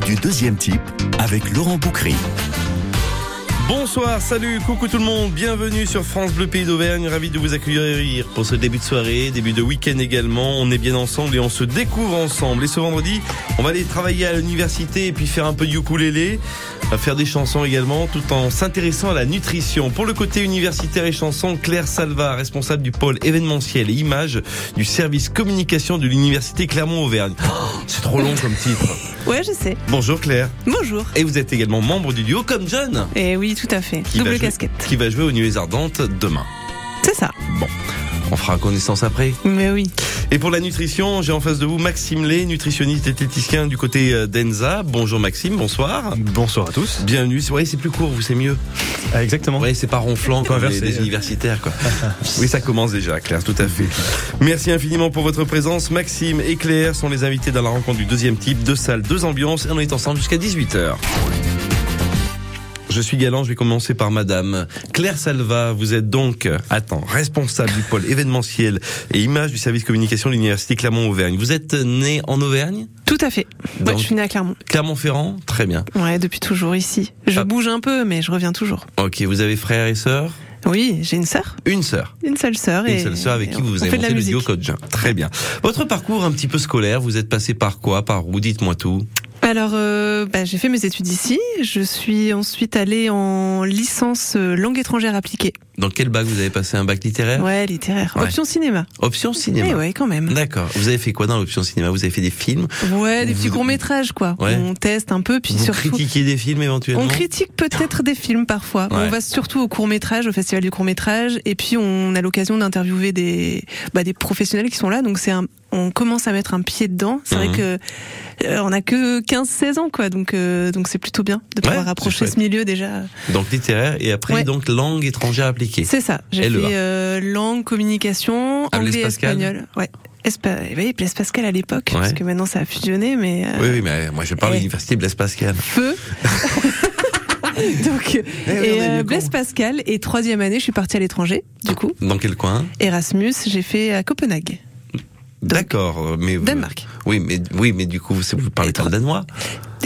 du deuxième type avec Laurent Boucry. Bonsoir, salut, coucou tout le monde, bienvenue sur France Bleu Pays d'Auvergne, ravi de vous accueillir pour ce début de soirée, début de week-end également, on est bien ensemble et on se découvre ensemble. Et ce vendredi, on va aller travailler à l'université et puis faire un peu de ukulélé, faire des chansons également, tout en s'intéressant à la nutrition. Pour le côté universitaire et chansons, Claire Salva, responsable du pôle événementiel et images du service communication de l'université Clermont-Auvergne. Oh, c'est trop long comme titre. Ouais, je sais. Bonjour Claire. Bonjour. Et vous êtes également membre du duo Comme John. Et eh oui, tout à fait. Qui Double casquette. qui va jouer aux Nuées Ardentes demain. C'est ça. Bon. On fera connaissance après. Mais oui. Et pour la nutrition, j'ai en face de vous Maxime Lé, nutritionniste et diététicien du côté euh, d'Enza. Bonjour Maxime, bonsoir. Bonsoir à tous. Bienvenue. Ouais, c'est plus court, vous c'est mieux. Ah, exactement. Ouais, c'est pas ronflant comme les, les, universitaires quoi. oui, ça commence déjà, Claire, tout à fait. Merci infiniment pour votre présence. Maxime et Claire sont les invités dans la rencontre du deuxième type, deux salles, deux ambiances et on est ensemble jusqu'à 18h. Je suis galant, je vais commencer par Madame Claire Salva. Vous êtes donc, attends, responsable du pôle événementiel et images du service communication de l'université Clermont-Auvergne. Vous êtes né en Auvergne? Tout à fait. je suis né à Clermont. Clermont-Ferrand, très bien. Ouais, depuis toujours ici. Je ah. bouge un peu, mais je reviens toujours. Ok, vous avez frères et sœurs? Oui, j'ai une sœur. Une sœur. Une seule sœur. Une seule sœur avec qui vous avez monté le duo Code Très bien. Votre parcours un petit peu scolaire, vous êtes passé par quoi? Par où? Dites-moi tout. Alors, euh, bah, j'ai fait mes études ici. Je suis ensuite allée en licence euh, langue étrangère appliquée. Dans quel bac vous avez passé un bac littéraire Ouais, littéraire. Option cinéma. Option cinéma. Eh ouais, quand même. D'accord. Vous avez fait quoi dans l'option cinéma? Vous avez fait des films? Ouais, des petits courts métrages quoi. On teste un peu puis vous surtout. critiquez des films éventuellement? On critique peut-être des films parfois. On va surtout au court métrage, au festival du court métrage, et puis on a l'occasion d'interviewer des bah, des professionnels qui sont là. Donc c'est un on commence à mettre un pied dedans. C'est vrai mhm. que euh, on a que 15-16 ans, quoi. Donc, euh, donc c'est plutôt bien de pouvoir approcher ce milieu déjà. Donc littéraire et après donc langue étrangère appliquée. C'est ça. J'ai fait euh, langue, communication, anglais, espagnol. Ouais. Espa... Oui, Blaise Pascal à l'époque, parce que maintenant ça a fusionné, mais. Oui, oui, mais moi je parle de l'université Blaise Pascal. Feu. Donc, eh et Blaise Pascal, et troisième année, je suis partie à l'étranger, du coup. Dans quel coin? Erasmus, j'ai fait à Copenhague. D'accord, euh, mais Danemark. Oui, mais oui, mais du coup, vous, vous parlez pas le danois.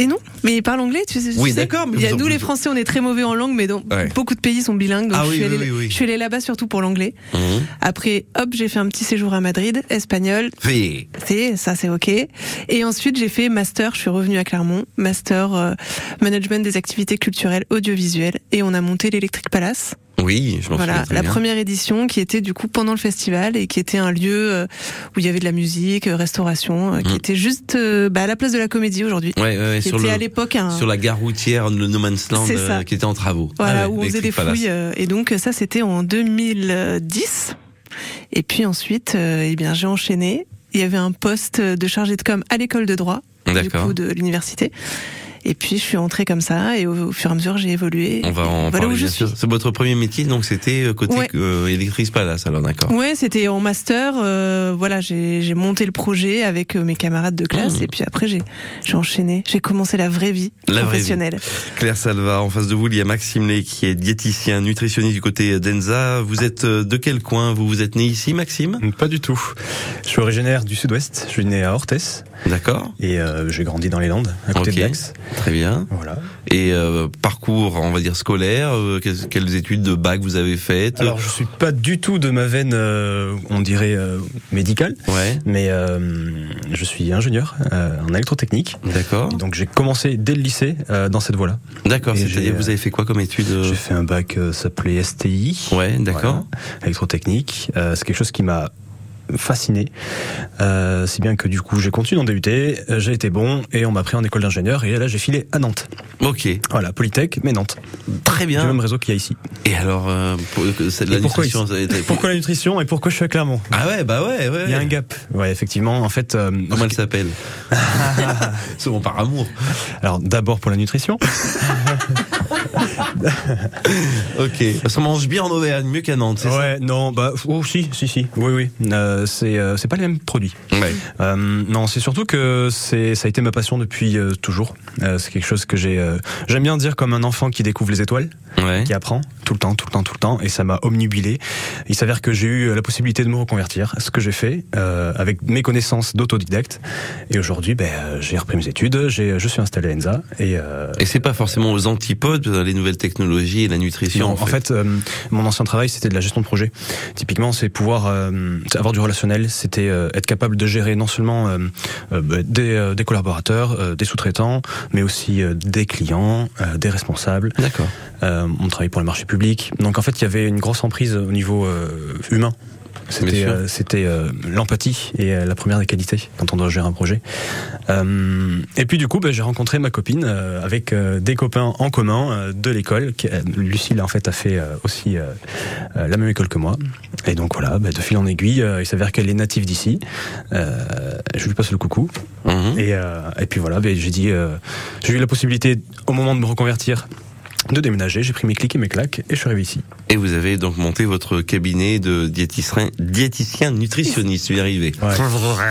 Et non, mais il parle anglais, tu sais. Oui, d'accord. Il y a nous les Français, on est très mauvais en langue, mais donc beaucoup de pays sont bilingues. Donc ah, je, suis allée, oui, je suis allée là-bas surtout pour l'anglais. Mmh. Après, hop, j'ai fait un petit séjour à Madrid, espagnol. Oui. C'est ça, c'est ok. Et ensuite, j'ai fait master. Je suis revenue à Clermont, master euh, management des activités culturelles audiovisuelles, et on a monté l'Electric Palace. Oui, je m'en Voilà, la première édition qui était du coup pendant le festival et qui était un lieu euh, où il y avait de la musique, euh, restauration, euh, qui mmh. était juste bah, à la place de la comédie aujourd'hui. Ouais, ouais, qui sur était le, à l'époque un... sur la gare routière, le No Man's Land, qui était en travaux. Voilà, ah où on faisait des fouilles. et donc ça, c'était en 2010. Et puis ensuite, eh bien, j'ai enchaîné. Il y avait un poste de chargé de com à l'école de droit, du coup, de l'université. Et puis je suis entrée comme ça et au, fur et à mesure j'ai évolué. On va en parler bien sûr. C'est votre premier métier donc c'était euh, côté ouais. euh, électrice Palace alors d'accord. Ouais, c'était en master. Euh, voilà, j'ai monté le projet avec euh, mes camarades de classe mmh. et puis après j'ai j'ai enchaîné. J'ai commencé la vraie vie la professionnelle. Vraie vie. Claire Salva, en face de vous il y a Maxime Lé qui est diéticien, nutritionniste du côté d'Enza. Vous êtes de quel coin Vous vous êtes né ici, Maxime? Pas du tout. Je suis originaire du Sud-Ouest. Je suis né à Orthès. D'accord. Et j'ai grandi dans les Landes, à côté okay. de Dax. Très bien. Voilà. Et euh, parcours, on va dire scolaire, euh, quelles, études de bac vous avez faites? Alors, je suis pas du tout de ma veine, euh, on dirait euh, médicale. Ouais. Mais euh, je suis ingénieur en électrotechnique. D'accord. Donc j'ai commencé dès le lycée dans cette voie-là. D'accord. C'est-à-dire vous avez fait quoi comme études J'ai fait un bac s'appelait STI. Ouais, d'accord. Voilà, électrotechnique. c'est quelque chose qui m'a fasciné. Euh, si bien que du coup j'ai continué d'en débuter, j'ai été bon et on m'a pris en école d'ingénieur et là j'ai filé à Nantes. Ok. Voilà, Polytech, mais Nantes. Très bien. Du même réseau qu'il y a ici. Et alors, euh, c'est de la pourquoi nutrition. Pourquoi la nutrition et pourquoi je suis à Clermont Ah ouais, bah ouais, ouais. Il y a un gap. Ouais, effectivement. En fait. Euh, Comment elle s'appelle Souvent par amour. Alors d'abord pour la nutrition. ok. Parce qu'on mange bien en Auvergne, mieux qu'à Nantes. Ouais, ça non, bah, oh, si, si, si. Oui, oui. Euh, c'est, euh, c'est pas les mêmes produits. Ouais. Euh, non, c'est surtout que c'est, ça a été ma passion depuis euh, toujours. Euh, c'est quelque chose que j'ai, j'aime bien dire comme un enfant qui découvre les étoiles. Qui apprend tout le temps, tout le temps, tout le temps, et ça m'a omnubilé. Il s'avère que j'ai eu la possibilité de me reconvertir, ce que j'ai fait euh, avec mes connaissances d'autodidacte. Et aujourd'hui, ben, j'ai repris mes études, je suis installé à ENSA. Et, euh, et c'est pas forcément aux antipodes les nouvelles technologies et la nutrition. en fait, euh, mon ancien travail, c'était de la gestion de projet. Typiquement, c'est pouvoir euh, avoir du relationnel, c'était être capable de gérer non seulement bah, des, des, collaborateurs, des sous-traitants, mais aussi des clients, des responsables. D'accord. On travaille pour le marché public donc en fait, il y avait une grosse emprise au niveau euh, humain. C'était euh, c'était euh, l'empathie et la première des qualités quand on doit gérer un projet. et puis du coup, bah, j'ai rencontré ma copine avec des copains en commun de l'école. Lucille en fait a fait aussi la même école que moi. Et donc voilà, bah, de fil en aiguille, il s'avère qu'elle est native d'ici. je lui passe le coucou. Mhm. Et, et puis voilà, bah, j'ai dit, j'ai eu la possibilité au moment de me reconvertir de déménager. J'ai pris mes clics et mes claques et je suis arrivé ici. Et vous avez donc monté votre cabinet de diéticien, diéticien nutritionniste. Vous y arrivez.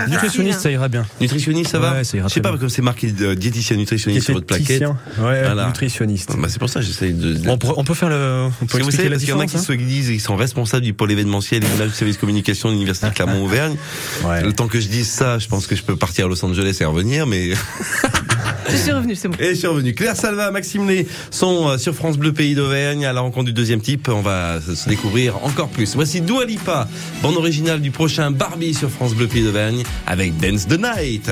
Nutritionniste, ça ira bien. Nutritionniste, ça va ouais, ça ira Je sais pas, comme c'est marqué euh, diéticien nutritionniste sur votre plaquette. Ouais, nutritionniste. Bah, c'est pour ça que j'essaye de. On peut, on peut, faire le. On peut expliquer savez, la parce qu'il y en a qui hein se disent qu'ils sont responsables du pôle événementiel et du service communication de l'université Clermont-Auvergne. Le temps que je dise ça, je pense que je peux partir à Los Angeles et revenir, mais. Je suis revenu, c'est bon. Et je suis revenu. Claire Salva, Maxime Lé sont euh, sur France Bleu Pays d'Auvergne à la rencontre du deuxième type. On va se découvrir encore plus. Voici Dua Lipa, bande originale du prochain Barbie sur France Bleu Pays d'Auvergne avec Dance the Night.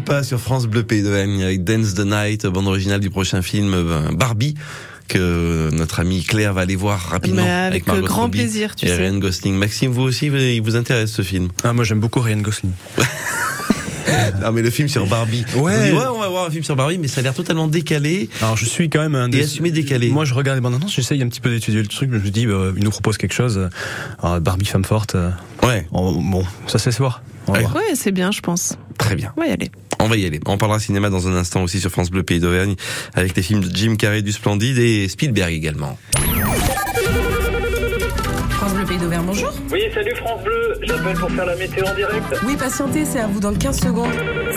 Dua sur France Bleu Pays d'Auvergne avec Dance the Night, bande originale du prochain film euh, Barbie que notre amie Claire va aller voir rapidement. avec, grand plaisir, tu et sais. Ryan Gosling. Maxime, vous aussi, il vous intéresse ce film? Ah, Moi, j'aime beaucoup Ryan Gosling. non mais le film sur Barbie. Ouais. ouais, on va voir un film sur Barbie, mais ça a l'air totalement décalé. Alors je suis quand même un des... et assumé décalé. Moi je regarde les bandes annonces, j'essaye un petit peu d'étudier le truc, je me dis bah, il nous propose quelque chose. Alors, Barbie femme forte. Ouais. bon, ça c'est se voir. Ouais, c'est bien, je pense. Très bien. Ouais, allez. On va y aller. On parlera cinéma dans un instant aussi sur France Bleu Pays d'Auvergne avec les films de Jim Carrey du Splendide et Spielberg également. France Bleu Pays d'Auvergne, bonjour. Oui, salut France Bleu, j'appelle pour faire la météo en direct. Oui, patientez, c'est à vous dans 15 secondes.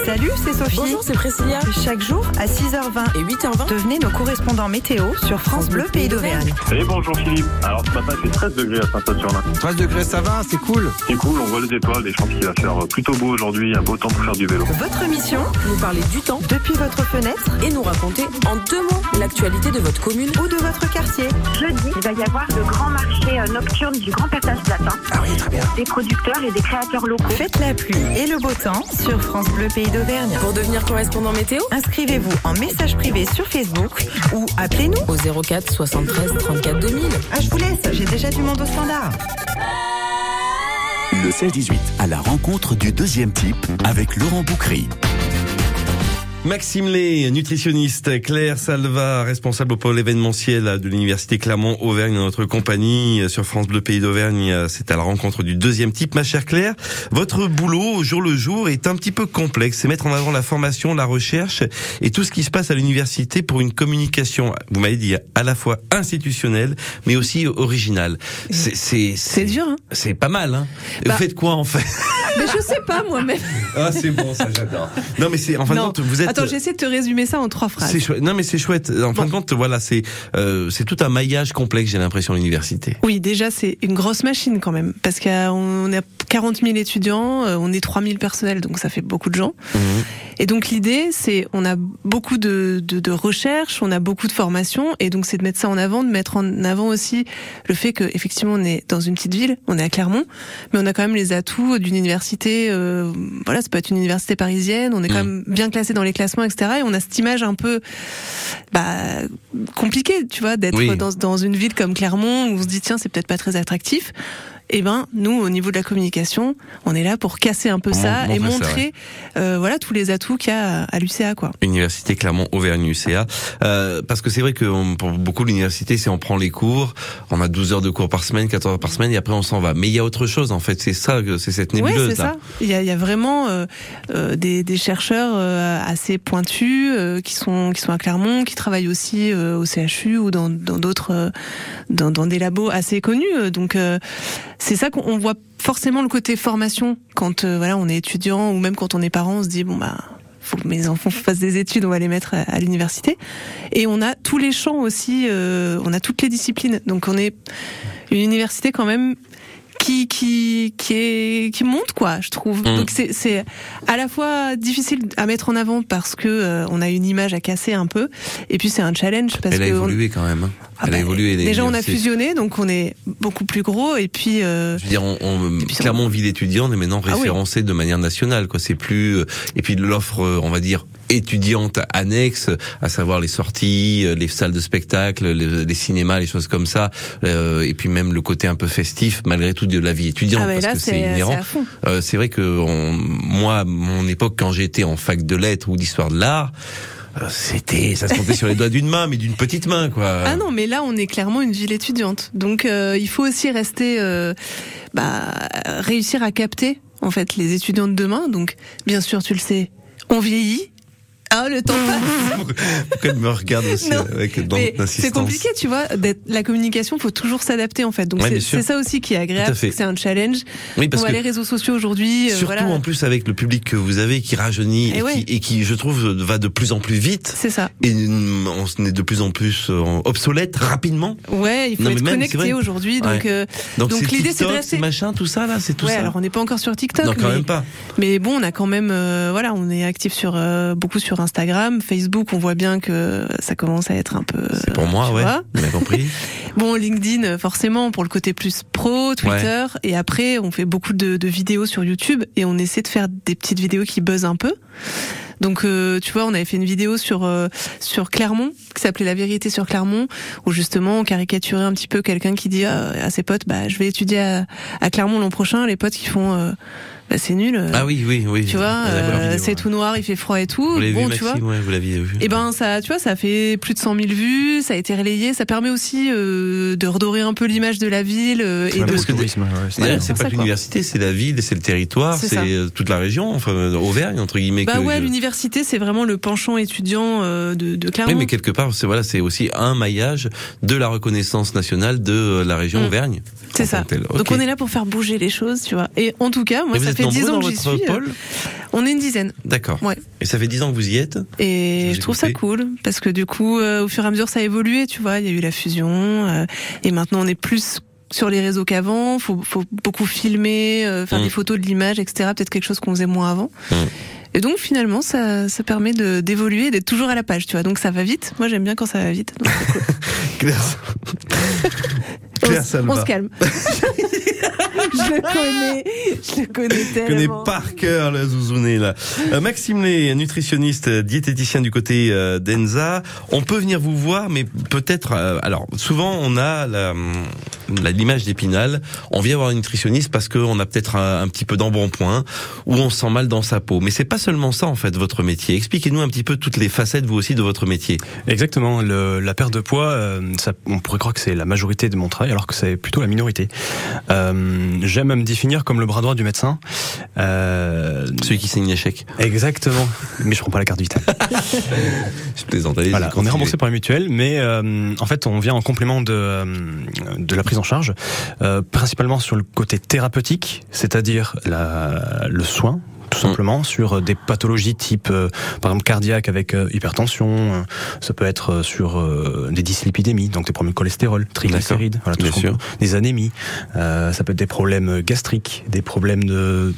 Salut, c'est Sophie. Bonjour, c'est Priscilla. Chaque jour à 6h20 et 8h20, devenez nos correspondants météo sur France Bleu Pays d'Auvergne. Et bonjour Philippe. Alors ce matin, il fait 13 degrés à Saint-Saturnin. 13 degrés, ça va, c'est cool. C'est cool, on voit les étoiles et je pense qu'il va faire plutôt beau aujourd'hui, un beau temps pour faire du vélo. Votre mission nous parler du temps depuis votre fenêtre et nous raconter en deux mots l'actualité de votre commune ou de votre quartier. Jeudi, il va y avoir le grand marché euh, nocturne du Grand Passage Latin. Ah oui, très bien. Des producteurs et des créateurs locaux. Faites la pluie et le beau temps sur France Bleu Pays d'Auvergne. Pour devenir correspondant météo, inscrivez-vous en message privé sur Facebook ou appelez-nous au 04 73 34 2000. Ah, je vous laisse, j'ai déjà du monde au standard. Le 16-18 à la rencontre du deuxième type avec Laurent Boucry. Maxime Lé, nutritionniste, Claire Salva, responsable au pôle événementiel de l'université Clermont-Auvergne dans notre compagnie sur France Bleu Pays d'Auvergne. C'est à la rencontre du deuxième type. Ma chère Claire, votre boulot au jour le jour est un petit peu complexe. C'est mettre en avant la formation, la recherche et tout ce qui se passe à l'université pour une communication, vous m'avez dit, à la fois institutionnelle mais aussi originale. C'est, c'est, c'est dur, hein C'est pas mal, hein bah, Vous faites quoi en fait? Mais je sais pas moi-même. ah, c'est bon, ça j'adore. Non mais c'est, en fin de compte, vous êtes Attends, j'essaie de te résumer ça en trois phrases. Chouette. Non, mais c'est chouette. En fin de compte, voilà, c'est euh, c'est tout un maillage complexe. J'ai l'impression l'université. Oui, déjà c'est une grosse machine quand même, parce qu'on a 40 000 étudiants, euh, on est 3 000 personnels, donc ça fait beaucoup de gens. Mmh. Et donc l'idée, c'est on a beaucoup de, de, de recherches, on a beaucoup de formations, et donc c'est de mettre ça en avant, de mettre en avant aussi le fait que effectivement on est dans une petite ville, on est à Clermont, mais on a quand même les atouts d'une université. Euh, voilà, ça peut être une université parisienne, on est quand mmh. même bien classé dans les classements, etc. Et on a cette image un peu bah, compliquée, tu vois, d'être dans, dans une ville comme Clermont où on se dit tiens c'est peut-être pas très attractif eh ben nous au niveau de la communication, on est là pour casser un peu ça et montrer euh, voilà tous les atouts qu'il y a à l'UCA quoi. Université Clermont Auvergne UCA euh, parce que c'est vrai que pour beaucoup l'université c'est on prend les cours, on a 12 heures de cours par semaine, 14 heures par semaine et après on s'en va. Mais il y a autre chose en fait, c'est ça c'est cette nébuleuse ouais, c'est ça. Il y a, il y a vraiment euh, euh des, des, chercheurs euh, assez pointus euh, qui sont qui sont à Clermont, qui travaillent aussi au CHU ou dans d'autres dans, dans, des labos assez connus donc c'est ça qu'on voit forcément le côté formation quand euh, voilà on est étudiant ou même quand on est parent, on se dit bon bah faut que mes enfants fassent des études, on va les mettre à, l'université. Et on a tous les champs aussi, euh, on a toutes les disciplines. Donc on est une université quand même qui qui qui est qui monte quoi je trouve. Mmh. donc c'est c'est à la fois difficile à mettre en avant parce que euh, on a une image à casser un peu et puis c'est un challenge parce elle a évolué quand même hein. ah elle a bah, évolué déjà on a fusionné donc on est beaucoup plus gros et puis euh, je veux dire on, on clairement on... ville étudiante est maintenant ah référencée de manière nationale quoi. C'est plus euh, et puis l'offre on va dire étudiante annexe, à savoir les sorties, euh, les salles de spectacle, les, cinémas, les choses comme ça, euh, et puis même le côté un peu festif, malgré tout de la vie étudiante, ah parce que c'est inhérent. Euh, c'est vrai que on, moi, mon époque, quand j'étais en fac de lettres ou d'histoire de l'art, euh, c'était ça se comptait sur les doigts d'une main mais d'une petite main quoi. Ah non mais là on est clairement une ville étudiante. Donc euh, il faut aussi rester euh, bah, réussir à capter en fait les étudiants de demain. Donc bien sûr tu le sais on vieillit ah, le temps passe. Pourquoi elle me regarde aussi avec dans C'est compliqué, tu vois. La communication, faut toujours s'adapter en fait. Donc c'est ça aussi qui est agréable. C'est un challenge. Oui, parce que les réseaux sociaux aujourd'hui. Euh, surtout en plus avec le public que vous avez qui rajeunit et, qui, et, qui, je trouve, va de plus en plus vite. C'est ça. Et on est de plus en plus euh, obsolète rapidement. Ouais, il faut être connecté aujourd'hui. Donc, euh, donc, donc l'idée c'est de rester. machin, tout ça là, c'est tout ouais, ça. alors on n'est pas encore sur TikTok. Non, quand mais, même pas. Mais bon, on a quand même, voilà, on est actif sur beaucoup sur Instagram, Facebook, on voit bien que ça commence à être un peu. C'est pour moi, ouais. Bien compris. bon, LinkedIn, forcément, pour le côté plus pro, Twitter, et après, on fait beaucoup de, de, vidéos sur YouTube et on essaie de faire des petites vidéos qui buzzent un peu. Donc, euh, tu vois, on avait fait une vidéo sur euh, sur Clermont qui s'appelait La vérité sur Clermont, où justement on caricaturait un petit peu quelqu'un qui dit à ses potes, bah, je vais étudier à, à Clermont l'an prochain. Les potes qui font bah c'est nul. Ah oui, oui, oui. Tu vois, Ah, euh, c'est tout noir, il fait froid et tout. Vous bon, vu, tu vois. Ouais, vous l'aviez vu. Et ben ça, tu vois, ça fait plus de 100 000 vues, ça a été relayé, ça permet aussi euh, de redorer un peu l'image de la ville euh, et de. ouais, c'est pas ça, que quoi. l'université, c'est la ville, c'est le territoire, C'est euh, toute la région, enfin euh, Auvergne entre guillemets. Bah que- ouais, l'université c'est vraiment le penchant étudiant euh, de, de Clermont. Oui, mais quelque part, c'est voilà, c'est aussi un maillage de la reconnaissance nationale de euh, la région Mm. Auvergne. C'est ça. Donc on est là pour faire bouger les choses, tu vois. Et en tout cas, moi ça fait nombreux 10 ans que j'y suis. pôle On est une dizaine. D'accord. Ouais. Et ça fait 10 ans que vous y êtes Et je trouve ça cool parce que du coup, euh, au fur et à mesure, ça a évolué, tu vois. Il y a eu la fusion euh, et maintenant on est plus sur les réseaux qu'avant. Faut, faut beaucoup filmer, euh, faire Mm. des photos de l'image, etc. Peut-être quelque chose qu'on faisait moins avant. Mm. Et donc finalement, ça, ça permet de d'évoluer, et d'être toujours à la page, tu vois. Donc ça va vite. Moi, j'aime bien quand ça va vite. Donc, cool. Claire, on, Claire Salva. on se calme. je le connais, je le connais Je connais tellement. par cœur la zouzouné là. Euh, Maxime Lé, nutritionniste, euh, diététicien du côté euh, d'Enza. On peut venir vous voir, mais peut-être. euh, alors souvent on a la, la- l'image d'Épinal. On vient voir un nutritionniste parce qu'on a peut-être un, un petit peu d'embonpoint ou on se sent mal dans sa peau. Mais c'est pas seulement ça en fait votre métier. Expliquez-nous un petit peu toutes les facettes vous aussi de votre métier. Exactement. Le- la perte de poids, euh, ça, on pourrait croire que c'est la majorité de mon travail, alors que c'est plutôt la minorité. Euh, J'aime à me définir comme le bras droit du médecin. Euh, Celui qui signe l'échec. exactement. Mais je prends pas la carte vitale. Je plaisante. allez-y, Voilà, on est remboursé par les mutuelles, mais euh, en fait, on vient en complément de, euh, de la prise en charge, euh, principalement sur le côté thérapeutique, c'est-à-dire la, le soin tout simplement sur des pathologies type euh, par exemple cardiaque avec euh, hypertension euh, ça peut être euh, sur euh, des dyslipidémies donc des problèmes de cholestérol triglycérides voilà, tout Bien ce qu'on sûr. peut- des anémies euh, ça peut être des problèmes gastriques des problèmes de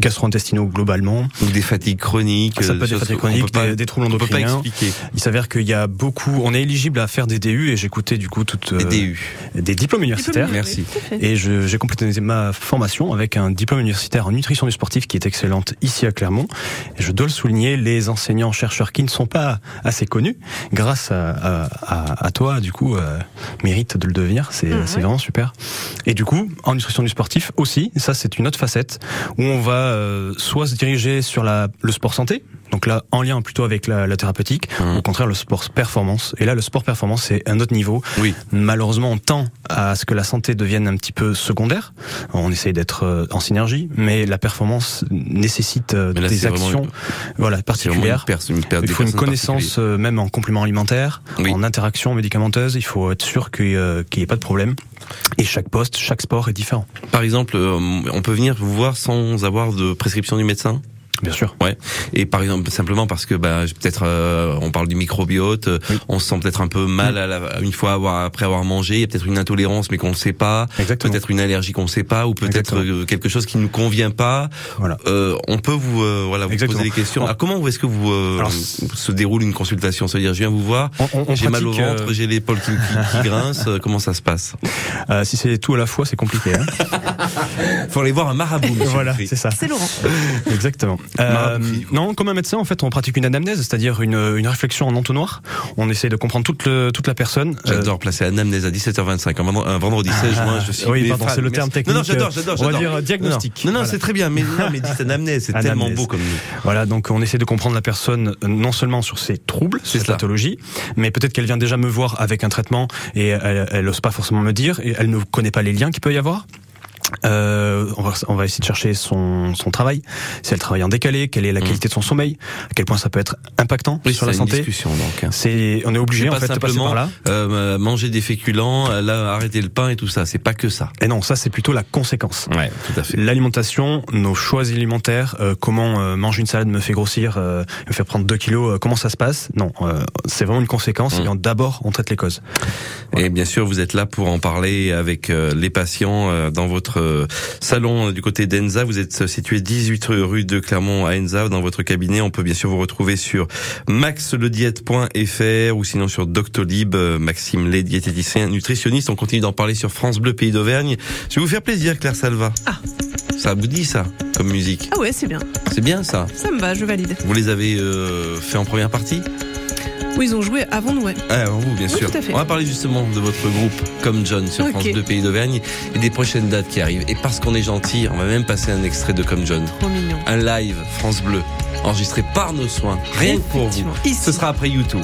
gastro-intestinaux globalement Ou des fatigues chroniques. ça peut être des fatigues chroniques pas- des, des troubles endocriniens il s'avère qu'il y a beaucoup, on est éligible à faire des DU et j'ai écouté du coup toutes Des DU. des diplômes universitaires. Merci. Et j'ai complété ma formation avec un diplôme universitaire en nutrition du sportif qui est excellente ici à Clermont. Et je dois le souligner, les enseignants chercheurs qui ne sont pas assez connus, grâce à, à, à- à toi, du coup, euh, méritent de le devenir. C'est Mhm. vraiment super. Et du coup, en nutrition du sportif aussi, ça c'est une autre facette où on va euh, soit se diriger sur la, le sport santé, donc là en lien plutôt avec la, la thérapeutique, Mhm. au contraire le sport performance. Et là, le sport performance c'est un autre niveau. Oui. Malheureusement, on tend à ce que la santé devienne un petit peu secondaire. On essaye d'être euh, en synergie, mais la performance nécessite euh, là, des actions, une- voilà, une particulières. une Il faut une connaissance euh, même en complément alimentaire, Oui. en interaction médicamenteuse. Il faut être sûr qu'il n'y ait pas de problème. Et chaque poste, chaque sport est différent. Par exemple, on peut venir vous voir sans avoir de prescription du médecin? Bien sûr. Ouais. Et par exemple, simplement parce que bah, peut-être euh, on parle du microbiote, euh, Oui. on se sent peut-être un peu mal à la- une fois avoir, après avoir mangé, il y a peut-être une intolérance mais qu'on ne sait pas, Exactement. peut-être une allergie qu'on ne sait pas, ou peut-être euh, quelque chose qui ne nous convient pas. Voilà. Euh, on peut vous euh, voilà vous Exactement. poser des questions. Alors, comment est-ce que vous euh, Alors, se déroule une consultation? C'est-à-dire, je viens vous voir, j'ai mal au ventre, euh, j'ai l'épaule qui, qui, qui grince. comment ça se passe? Euh, si c'est tout à la fois, c'est compliqué. Hein Faut aller voir un marabout. voilà, c'est ça. C'est Laurent. Exactement. Euh, non, comme un médecin, en fait, on pratique une anamnèse, c'est-à-dire une, une réflexion en entonnoir. On essaie de comprendre toute, le, toute la personne. Euh, J'adore placer anamnèse à 17h25, un vendredi, un vendredi 16 juin. Je suis oui, pardon, c'est le terme technique. Non, non, j'adore, j'adore, On va dire, euh, diagnostic. Non, non, Voilà. c'est très bien, mais non, mais dites anamnèse, c'est tellement beau comme. Voilà, donc on essaie de comprendre la personne euh, non seulement sur ses troubles, C'est ses cela. pathologies, mais peut-être qu'elle vient déjà me voir avec un traitement et elle, elle ose pas forcément me dire et elle ne connaît pas les liens qu'il peut y avoir. Euh, on, va, on va essayer de chercher son, son travail, si elle travaille en décalé, quelle est la Mm. qualité de son sommeil, à quel point ça peut être impactant Oui, sur la santé? donc. hein. C'est, on est obligé C'est en fait de passer simplement par là. euh, manger des féculents, euh, là, arrêter le pain et tout ça. C'est pas que ça. Et non, ça c'est plutôt la conséquence. Ouais, tout à fait. L'alimentation, nos choix alimentaires, euh, comment euh, manger une salade me fait grossir, euh, me fait prendre 2 kilos, euh, comment ça se passe? Non, euh, c'est vraiment une conséquence. Mm. Et d'abord, on traite les causes. Et bien sûr, vous êtes là pour en parler avec euh, les patients euh, dans votre euh, salon du côté d'Enza. Vous êtes situé 18 rue de Clermont à Enza. Dans votre cabinet, on peut bien sûr vous retrouver sur maxlediète.fr ou sinon sur Doctolib, euh, Maxime Lé, diététicien, nutritionniste. On continue d'en parler sur France Bleu Pays d'Auvergne. Je vais vous faire plaisir, Claire Salva. Ah. Ça vous dit ça, comme musique? Ah ouais, c'est bien. C'est bien ça. Ça me va, je valide. Vous les avez euh, fait en première partie? Oui, ils ont joué avant nous, ouais. Ah, avant vous, bien Oui, sûr. tout à fait. On va parler justement de votre groupe Comme John sur. France 2 Pays d'Auvergne et des prochaines dates qui arrivent. Et parce qu'on est gentil, on va même passer un extrait de Comme John. Trop mignon. Un live France Bleu enregistré par nos soins, rien que pour vous. Ici. Ce sera après YouTube.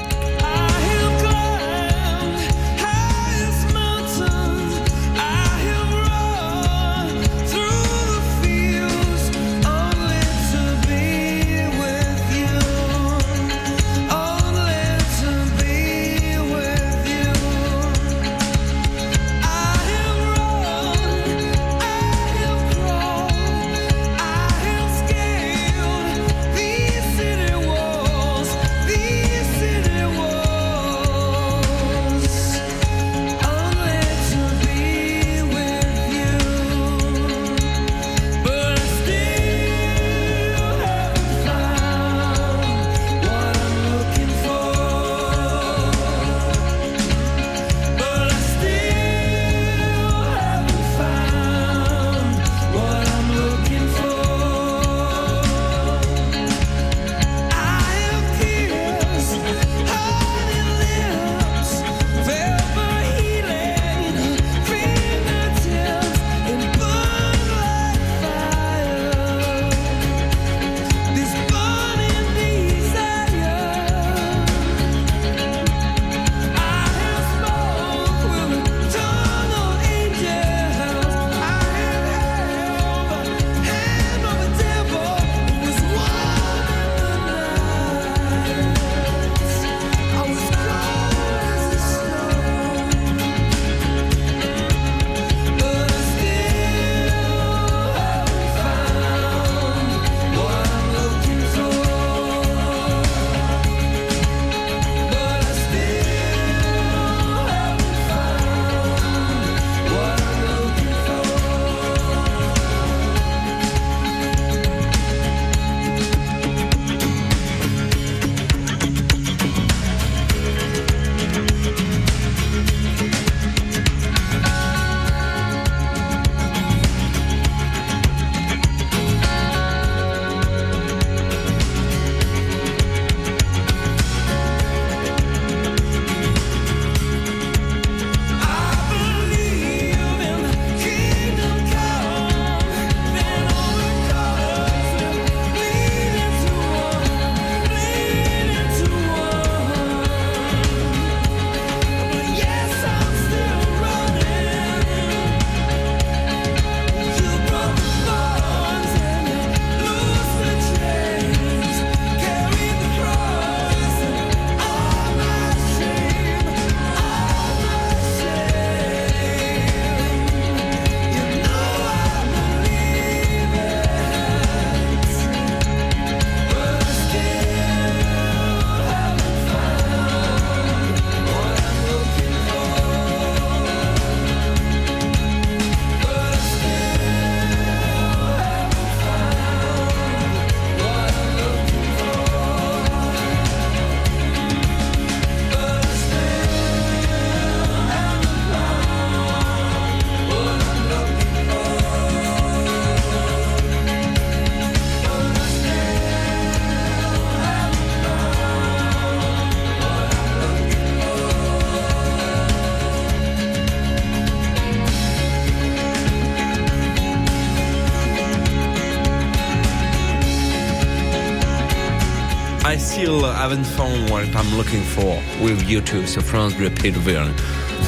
Haven't found what I'm looking for with YouTube sur France Bleu Pays d'Auvergne.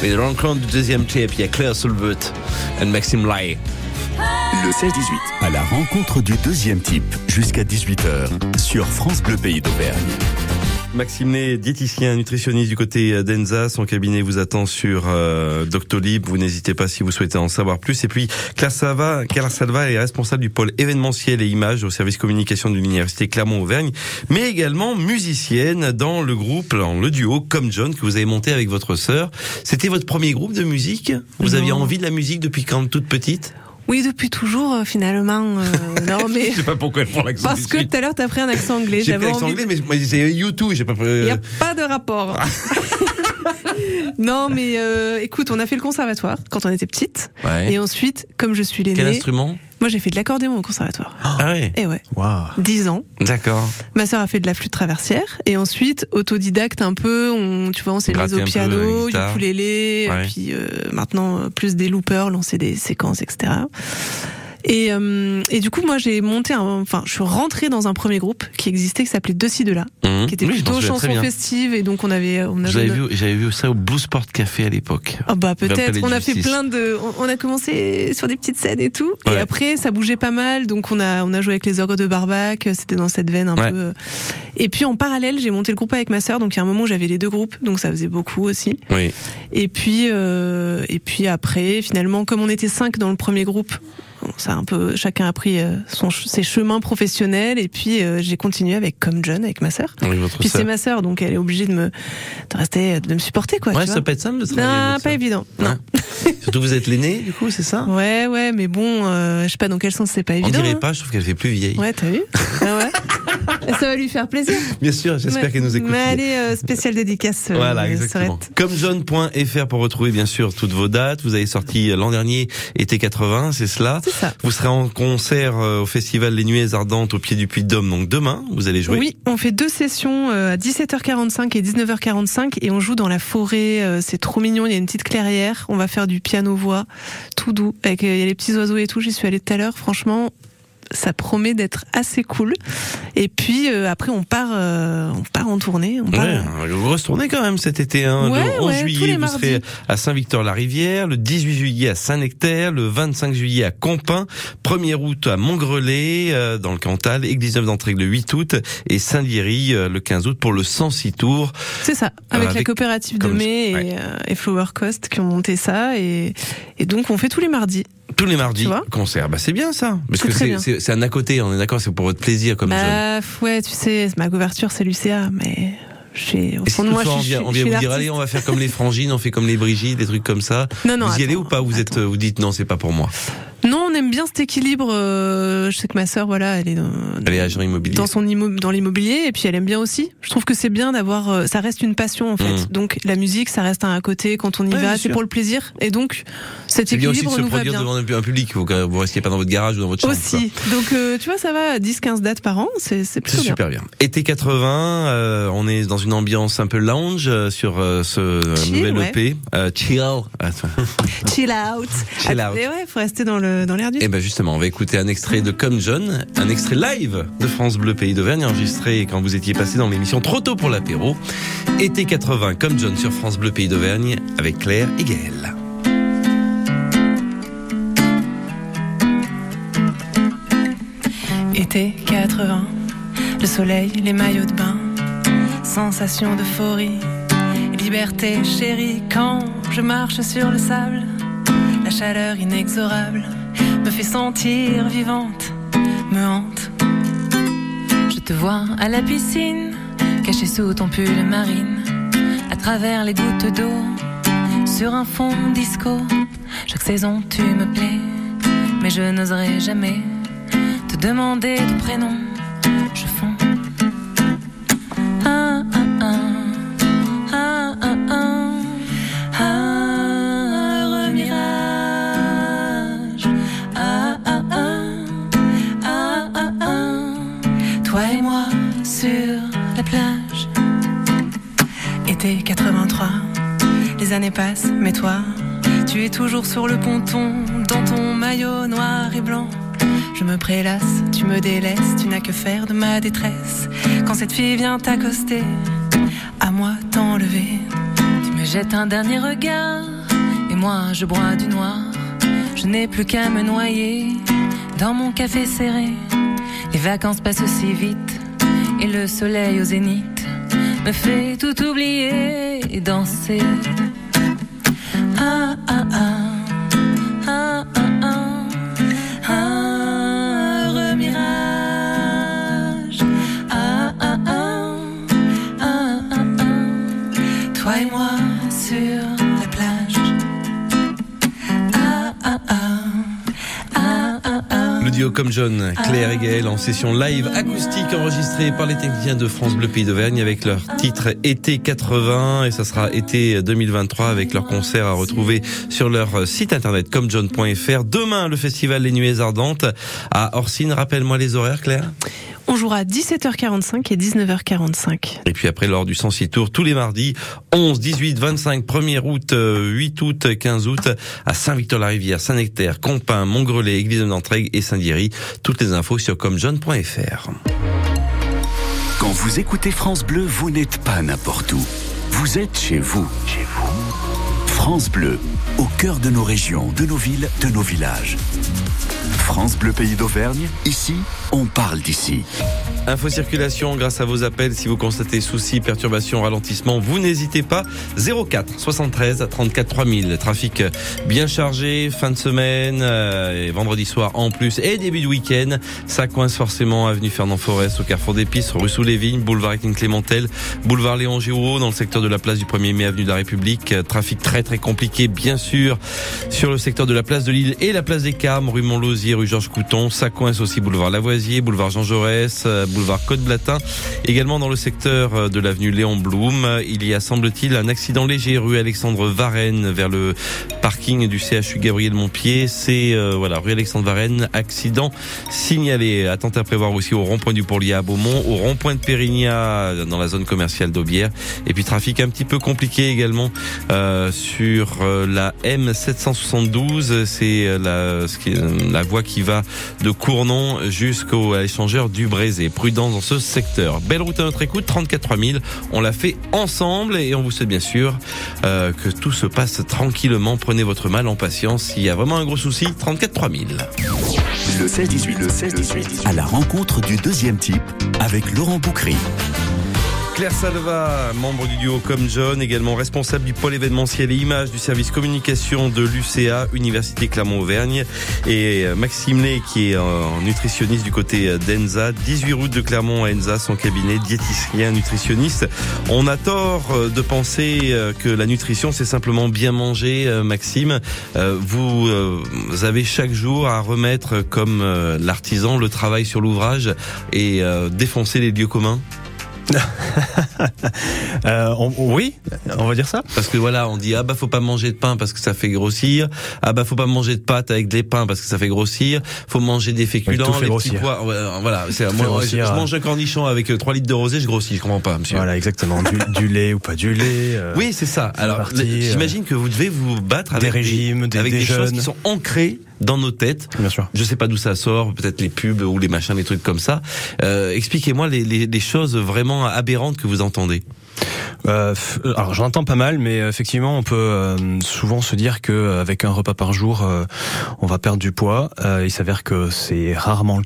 Mais rencontre du deuxième tape, il y a Claire Soulvet et Maxime Lai. Le 16-18, à la rencontre du deuxième type, jusqu'à 18h, sur France Bleu Pays d'Auvergne. Maxime Ney, diététicien, nutritionniste du côté d'Enza. Son cabinet vous attend sur euh, Doctolib. Vous n'hésitez pas si vous souhaitez en savoir plus. Et puis, Claire Salva, Claire Salva est responsable du pôle événementiel et images au service communication de l'université Clermont-Auvergne, mais également musicienne dans le groupe, dans le duo Comme John que vous avez monté avec votre sœur. C'était votre premier groupe de musique? Vous Non. aviez envie de la musique depuis quand toute petite? Oui, depuis toujours, euh, finalement. euh, non, mais Je sais pas pourquoi elle prend l'accent parce que tout à l'heure, t'as pris un accent anglais. J'ai pris l'accent anglais, mais moi, c'est YouTube. J'ai pas. Il n'y a pas de rapport. non, mais euh, écoute, on a fait le conservatoire quand on était petite. Ouais. Et ensuite, comme je suis Quel l'aînée, instrument? Moi, j'ai fait de l'accordéon au conservatoire. Ah ouais. Et ouais. Waouh. 10 ans. D'accord. Ma sœur a fait de la flûte traversière et ensuite autodidacte un peu. On, tu vois, on s'est mis au piano, ukulélé, Ouais. et puis euh, maintenant euh, plus des loopers, lancer des séquences, etc. Et, euh, et du coup, moi, j'ai monté, un, enfin, je suis rentrée dans un premier groupe qui existait, qui s'appelait De ci de là, Mhm. qui était Oui, plutôt souviens très chanson bien. festive, et donc on avait, on avait J'avais vu, j'avais vu ça au Blue Sport Café à l'époque. Ah bah peut-être. On a fait plein de. on- On a commencé sur des petites scènes et tout. Ouais. Et après, ça bougeait pas mal. Donc on a on a joué avec les orgues de Barbac. C'était dans cette veine un Ouais. peu. euh. Et puis en parallèle, j'ai monté le groupe avec ma sœur. Donc il y a un moment où j'avais les deux groupes. Donc ça faisait beaucoup aussi. Oui. Et puis euh, et puis après, finalement, comme on était cinq dans le premier groupe. Ça a un peu, chacun a pris euh, son, ses chemins professionnels et puis euh, j'ai continué avec comme John avec ma sœur. Votre Puis c'est ma sœur donc elle est obligée de me de rester de me supporter quoi. Ouais, tu ça vois. peut être simple de travailler. Non, avec pas ça. évident. Non. Ouais. Surtout vous êtes l'aîné, du coup, c'est ça? Ouais, ouais, mais bon, euh, je sais pas dans quel sens c'est pas On évident. dirait hein. pas, je trouve qu'elle fait plus vieille. Ouais, t'as vu? Ah ouais. Ça va lui faire plaisir. Bien sûr, j'espère qu'elle nous écoute. Mais allez, euh, spéciale dédicace. euh, Voilà, exactement. Comme john.fr pour retrouver bien sûr toutes vos dates. Vous avez sorti euh, l'an dernier été 80, c'est cela. C'est ça. Vous serez en concert euh, au festival Les Nuées Ardentes au pied du Puy de Dôme. Donc demain, vous allez jouer. Oui, on fait deux sessions euh, à 17h45 et 19h45 et on joue dans la forêt. euh, c'est trop mignon. Il y a une petite clairière. On va faire du piano-voix, tout doux. Avec, euh, il y a les petits oiseaux et tout. J'y suis allée tout à l'heure. Franchement, ça promet d'être assez cool. Et puis euh, après, on part, euh, on part en tournée. On part, Ouais, vous retournez quand même cet été. Hein. Ouais, le 11 ouais, tous juillet, vous serez à Saint-Victor-la-Rivière. Le 18 juillet à Saint-Nectaire. Le 25 juillet à Campin. 1er août à Montgrelais, euh, dans le Cantal. Église Neuve d'Entraigne le 8 août. Et Saint-Thierry euh, le 15 août pour le 106 tours. C'est ça, avec, avec- la coopérative de mai et, ouais. euh, et Flower Coast qui ont monté ça. Et, et donc, on fait tous les mardis. Tous les mardis, concert. Bah, c'est bien ça. Parce que c'est-. C'est un à côté, on est d'accord, c'est pour votre plaisir comme jeune. Bah, ouais, tu sais, ma couverture, c'est Lucéa, mais au si fond de moi, vient, je on vient vous dire, allez, on va faire comme les frangines, on fait comme les Brigitte, des trucs comme ça. Non, non, vous y allez ou pas? Vous êtes, euh, vous dites non, c'est pas pour moi. Non, on aime bien cet équilibre. euh, je sais que ma sœur, voilà, elle est dans, Elle est agent immobilier. dans son immo- dans l'immobilier, et puis elle aime bien aussi. Je trouve que c'est bien d'avoir, euh, ça reste une passion en fait. Mm. Donc la musique, ça reste un à côté quand on y Ouais, va, c'est pour le plaisir. Et donc cet C'est bien aussi de équilibre se nous va produire devant un public. Vous, vous restiez pas dans votre garage ou dans votre chambre. quoi. Aussi. Donc euh, tu vois, ça va, 10-15 dates par an, c'est c'est plutôt bien. super bien. Été 80, euh, on est dans une ambiance un peu lounge euh, sur euh, ce Chill, nouvel ouais. EP. Euh, chill. Chill out. Chill out. Et ouais, faut rester dans le dans l'air du Et ben justement, on va écouter un extrait de Comme John, un extrait live de France Bleu Pays d'Auvergne, enregistré quand vous étiez passé dans l'émission Trop tôt pour l'apéro. Été 80, Comme John sur France Bleu Pays d'Auvergne, avec Claire et Gaël. Été 80, le soleil, les maillots de bain, sensation d'euphorie, liberté chérie quand je marche sur le sable, la chaleur inexorable me fait sentir vivante, me hante. Je te vois à la piscine, caché sous ton pull marine, à travers les gouttes d'eau, sur un fond disco. Chaque saison tu me plais, mais je n'oserai jamais te demander de prénom. Je fonds. Les années passent, mais toi, tu es toujours sur le ponton, dans ton maillot noir et blanc. Je me prélasse, tu me délaisses, tu n'as que faire de ma détresse. Quand cette fille vient t'accoster, à moi t'enlever. Tu me jettes un dernier regard, et moi je bois du noir. Je n'ai plus qu'à me noyer dans mon café serré. Les vacances passent si vite, et le soleil au zénith me fait tout oublier et danser. Comme John, Claire et Gaël en session live acoustique enregistrée par les techniciens de France Bleu Pays d'Auvergne avec leur titre Été 80 et ça sera été 2023 avec leur concert à retrouver sur leur site internet comejohn.fr. Demain, le festival Les Nuées Ardentes à Orsine. Rappelle-moi les horaires, Claire on jouera à 17h45 et 19h45. Et puis après, lors du Sensi Tour, tous les mardis, 11, 18, 25, 1er août, 8 août, 15 août, à Saint-Victor-la-Rivière, Saint-Nectaire, Compin, Montgrelet, Église de Nantrègue et Saint-Diery. Toutes les infos sur comjohn.fr. Quand vous écoutez France Bleu, vous n'êtes pas n'importe où. Vous êtes chez vous. Chez vous. France Bleu, au cœur de nos régions, de nos villes, de nos villages. France Bleu Pays d'Auvergne, ici, on parle d'ici. Info circulation grâce à vos appels. Si vous constatez soucis, perturbations, ralentissement, vous n'hésitez pas. 04 73 34 3000. Trafic bien chargé, fin de semaine, euh, et vendredi soir en plus et début de week-end. Ça coince forcément avenue Fernand Forest au carrefour d'épices, rue sous les boulevard Étienne Clémentel, boulevard Léon Giraud dans le secteur de la place du 1er mai avenue de la République. Trafic très très compliqué bien sûr sur le secteur de la place de Lille et la place des Carmes, rue Montlosier, rue Georges Couton. Ça coince aussi boulevard Lavoisier, boulevard Jean Jaurès, euh, boulevard Côte-Blatin. Également dans le secteur euh, de l'avenue Léon Blum, il y a semble-t-il un accident léger rue Alexandre Varenne vers le parking du CHU Gabriel Montpied. C'est euh, voilà rue Alexandre Varenne, accident signalé. Attentat à prévoir aussi au rond-point du Pourlier à Beaumont, au rond-point de Périgna dans la zone commerciale d'Aubière. Et puis trafic un petit peu compliqué également euh, sur la M772. C'est la, la voie qui va de Cournon jusqu'au échangeur du Brézé. Prudence dans ce secteur. Belle route à notre écoute, 34 3000. On l'a fait ensemble et on vous souhaite bien sûr euh, que tout se passe tranquillement. Prenez votre mal en patience. S'il y a vraiment un gros souci, 34 3000. Le 16-18, le 16-18, à la rencontre du deuxième type avec Laurent Boucry. Claire Salva, membre du duo Comme John, également responsable du pôle événementiel et images du service communication de l'UCA, Université Clermont-Auvergne, et euh, Maxime Lay, qui est nutritionniste du côté d'Enza, 18 routes de Clermont à Enza, son cabinet diététicien nutritionniste. On a tort euh, de penser euh, que la nutrition, c'est simplement bien manger, Maxime. Vous avez chaque jour à remettre, comme l'artisan, le travail sur l'ouvrage et défoncer les lieux communs? euh, oui, on va dire ça. Parce que voilà, on dit ah bah faut pas manger de pain parce que ça fait grossir. Ah bah faut pas manger de pâtes avec des pains parce que ça fait grossir. Faut manger des féculents, les petits pois. Voilà, c'est moi je, mange un cornichon avec 3 euh, litres de rosé, je grossis, je comprends pas, monsieur. Voilà, exactement. Du, lait ou pas du lait. Euh, oui, c'est ça. Alors, j'imagine que vous devez vous battre avec des régimes, des, avec des, choses qui sont ancrées dans nos têtes. Bien sûr. Je sais pas d'où ça sort, peut-être les pubs ou les machins, les trucs comme ça. Euh, Expliquez-moi les, les, les, choses vraiment aberrantes que vous entendez. Euh, alors j'entends pas mal, mais effectivement on peut euh, souvent se dire que avec un repas par jour, euh, on va perdre du poids. il s'avère que c'est rarement le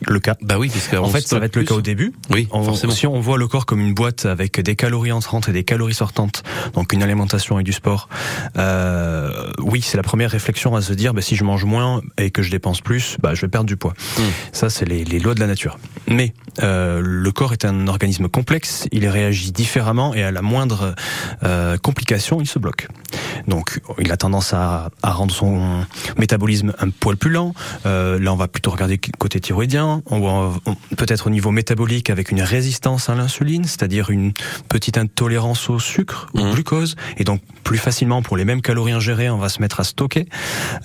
le cas. Bah oui, parce en fait, ça va être le cas au début. Oui, forcément. Si on voit le corps comme une boîte avec des calories entrantes et des calories sortantes, donc une alimentation et du sport, euh, oui, c'est la première réflexion à se dire, bah, si je mange moins et que je dépense plus, bah, je vais perdre du poids. Hmm. Ça, c'est les, les, lois de la nature. Mais euh, le corps est un organisme complexe, il réagit différemment et à la moindre euh, complication, il se bloque. Donc, il a tendance à, à rendre son métabolisme un poil plus lent. Euh, là, on va plutôt regarder côté thyroïdien. On voit peut-être au niveau métabolique avec une résistance à l'insuline, c'est-à-dire une petite intolérance au sucre, au mmh. glucose, et donc plus facilement pour les mêmes calories ingérées, on va se mettre à stocker.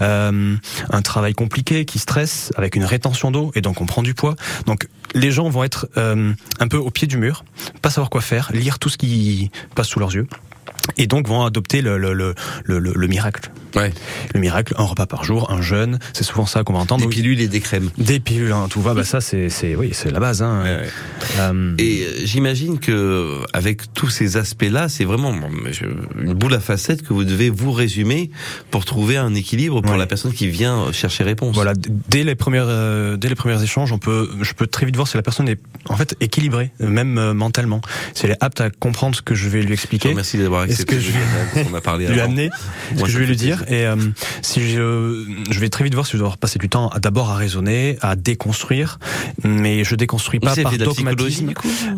Euh, un travail compliqué qui stresse avec une rétention d'eau, et donc on prend du poids. Donc les gens vont être euh, un peu au pied du mur, pas savoir quoi faire, lire tout ce qui passe sous leurs yeux et donc vont adopter le, le, le, le, le miracle. Ouais. Le miracle, un repas par jour, un jeûne, c'est souvent ça qu'on va entendre. Des pilules et des crèmes. Des pilules, hein, tout va. Bah ça, c'est, c'est, oui, c'est la base. Hein. Ouais, euh... Et euh, j'imagine que avec tous ces aspects-là, c'est vraiment une boule à facettes que vous devez vous résumer pour trouver un équilibre pour la personne qui vient chercher réponse. Voilà. Dès les premières, euh, dès les premiers échanges, on peut, je peux très vite voir si la personne est en fait équilibrée, même euh, mentalement. Si elle est apte à comprendre ce que je vais lui expliquer. Merci d'avoir ce que je on a parlé lui amener, ce que je vais lui dire? Faire. Et euh, si je, je vais très vite voir si je dois passer du temps d'abord à raisonner, à déconstruire, mais je déconstruis pas par dogmatisme.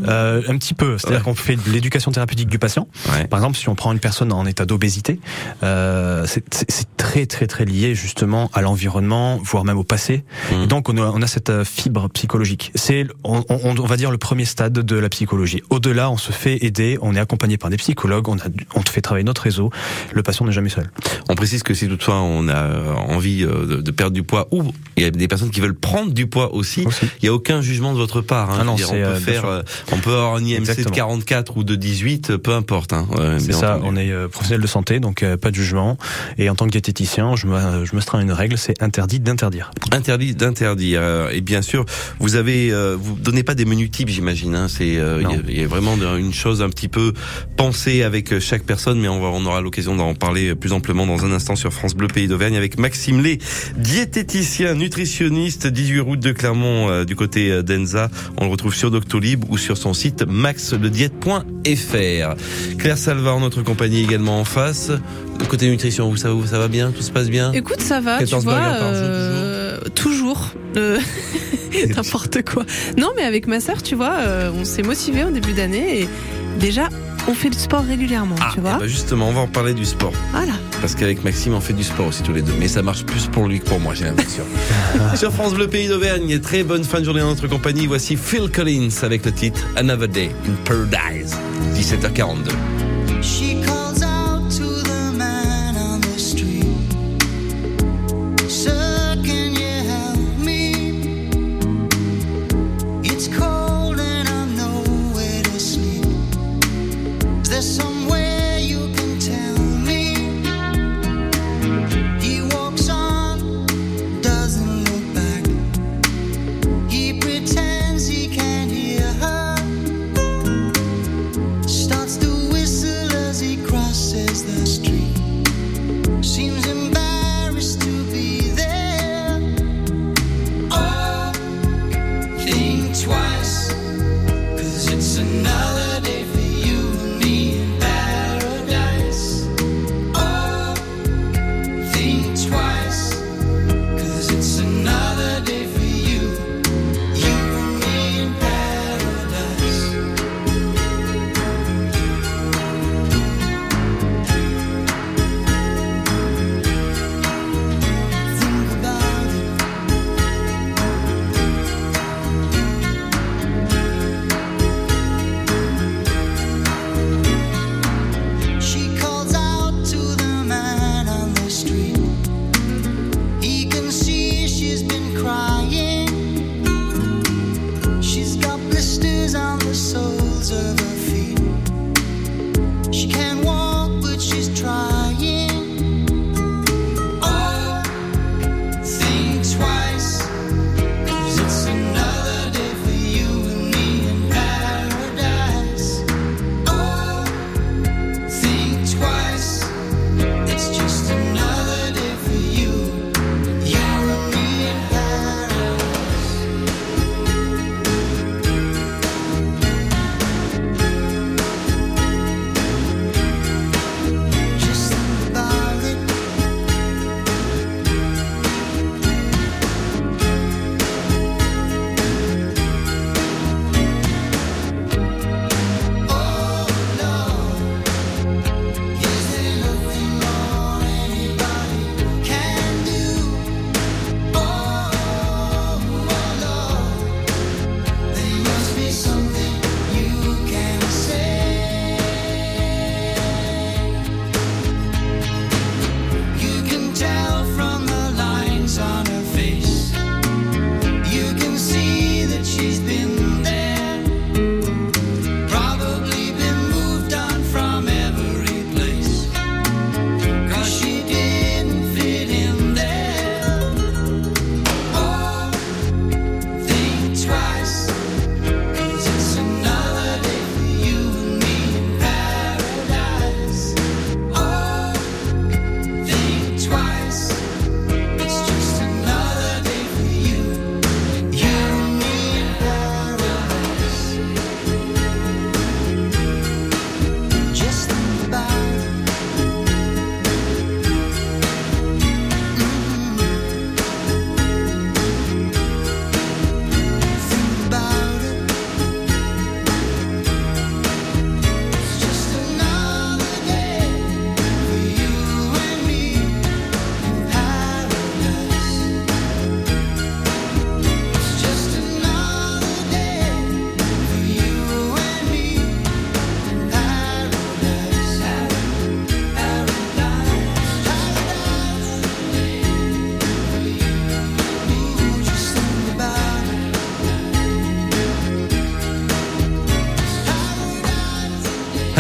Euh, un petit peu, c'est-à-dire qu'on fait de l'éducation thérapeutique du patient. Par exemple, si on prend une personne en état d'obésité, euh, c'est très très très lié justement à l'environnement, voire même au passé. Mmh. donc on a, on a cette euh, fibre psychologique. C'est on, on, on, va dire le premier stade de la psychologie. Au-delà, on se fait aider, on est accompagné par des psychologues, on, a, on fait travailler notre réseau. Le patient n'est jamais seul. On précise que si toutefois on a envie euh, de, perdre du poids ou il y a des personnes qui veulent prendre du poids aussi, il n'y a aucun jugement de votre part. Hein. Ah non, on peut euh, faire, euh, on peut avoir un IMC de 44 ou de 18, peu importe. Hein. c'est ça. On est professionnel de santé, donc pas de jugement. Et en tant que diététicien, je me, je me à une règle, c'est interdit d'interdire. Interdit d'interdire. Et bien sûr, vous avez, vous donnez pas des menus types, j'imagine. Hein. C'est, il y, a vraiment une chose un petit peu pensée avec chaque personne, mais on, va, on aura l'occasion d'en parler plus amplement dans un instant sur France Bleu Pays d'Auvergne avec Maxime Lé, diététicien, nutritionniste, 18 route de Clermont euh, du côté euh, d'Enza. On le retrouve sur Doctolib ou sur son site maxlediète.fr. Claire Salvar, notre compagnie également en face. Côté nutrition, vous ça, ça va bien? Tout se passe bien? Écoute, ça va, tu vois, euh, toujours. Euh, N'importe quoi. Non, mais avec ma sœur, tu vois, on s'est motivé au début d'année et déjà on fait du sport régulièrement, ah, tu vois. Bah justement, on va en parler du sport. Voilà. Parce qu'avec Maxime, on fait du sport aussi tous les deux. Mais ça marche plus pour lui que pour moi, j'ai l'impression. Sur France Bleu Pays d'Auvergne, très bonne fin de journée dans notre compagnie. Voici Phil Collins avec le titre Another Day in Paradise. 17h42.